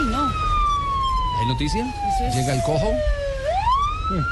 Ay, no. ¿Hay noticia? Es- Llega el cojo.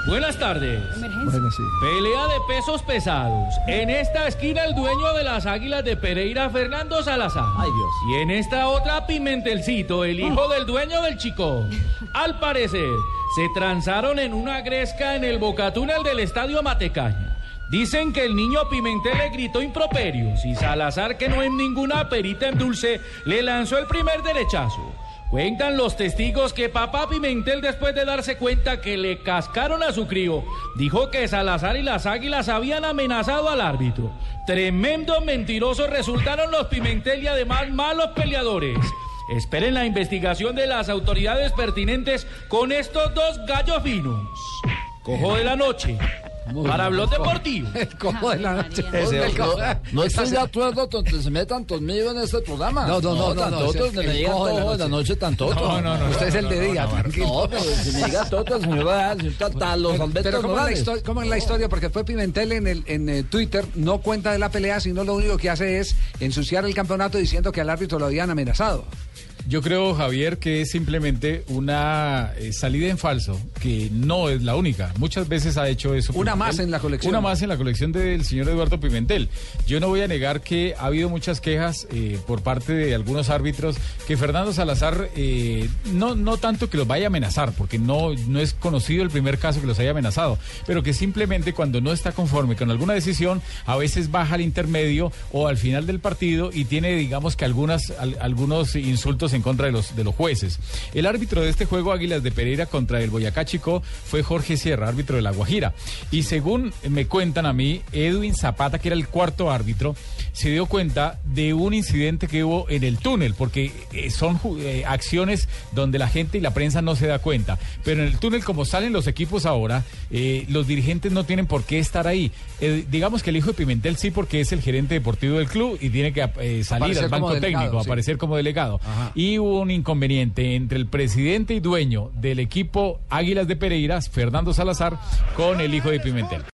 Buenas tardes. Emergencia. Pelea de pesos pesados. En esta esquina el dueño de las águilas de Pereira, Fernando Salazar. Ay, Dios. Y en esta otra, Pimentelcito, el hijo del dueño del chico. Al parecer, se transaron en una gresca en el bocatúnel del estadio Matecaña. Dicen que el niño Pimentel le gritó improperios y Salazar, que no es ninguna perita en dulce, le lanzó el primer derechazo. Cuentan los testigos que papá Pimentel, después de darse cuenta que le cascaron a su crío, dijo que Salazar y las águilas habían amenazado al árbitro. Tremendos mentirosos resultaron los Pimentel y además malos peleadores. Esperen la investigación de las autoridades pertinentes con estos dos gallos finos. Cojo de la noche. Para Blog Deportivo. El cojo de la noche. No estoy de acuerdo con que se metan conmigo en este programa. No, no, no, no, no, me el digan cojo de la cojo de la noche. tan toto. No, no, no. Usted es el de día, tranquilo. No, pero si me diga toto, señor Pero, Alberto pero ¿cómo, es la Morales. historia, ¿cómo es la historia? Porque fue Pimentel en, el, en eh, Twitter, no cuenta de la pelea, sino lo único que hace es ensuciar el campeonato diciendo que al árbitro lo habían amenazado. Yo creo, Javier, que es simplemente una eh, salida en falso, que no es la única. Muchas veces ha hecho eso. Una Pimentel. más en la colección. Una más en la colección del señor Eduardo Pimentel. Yo no voy a negar que ha habido muchas quejas eh, por parte de algunos árbitros que Fernando Salazar, eh, no, no tanto que los vaya a amenazar, porque no, no es conocido el primer caso que los haya amenazado, pero que simplemente cuando no está conforme con alguna decisión, a veces baja al intermedio o al final del partido y tiene, digamos que algunas, al- algunos insultos en contra de los, de los jueces. El árbitro de este juego Águilas de Pereira contra el Boyacá Chico fue Jorge Sierra, árbitro de La Guajira. Y según me cuentan a mí, Edwin Zapata, que era el cuarto árbitro, se dio cuenta de un incidente que hubo en el túnel, porque eh, son eh, acciones donde la gente y la prensa no se da cuenta. Pero en el túnel, como salen los equipos ahora, eh, los dirigentes no tienen por qué estar ahí. Eh, digamos que el hijo de Pimentel sí, porque es el gerente deportivo del club y tiene que salir Aparecer al banco delegado, técnico, sí. aparecer como delegado. Ajá. Y hubo un inconveniente entre el presidente y dueño del equipo Águilas de Pereiras, Fernando Salazar, con el hijo de Pimentel.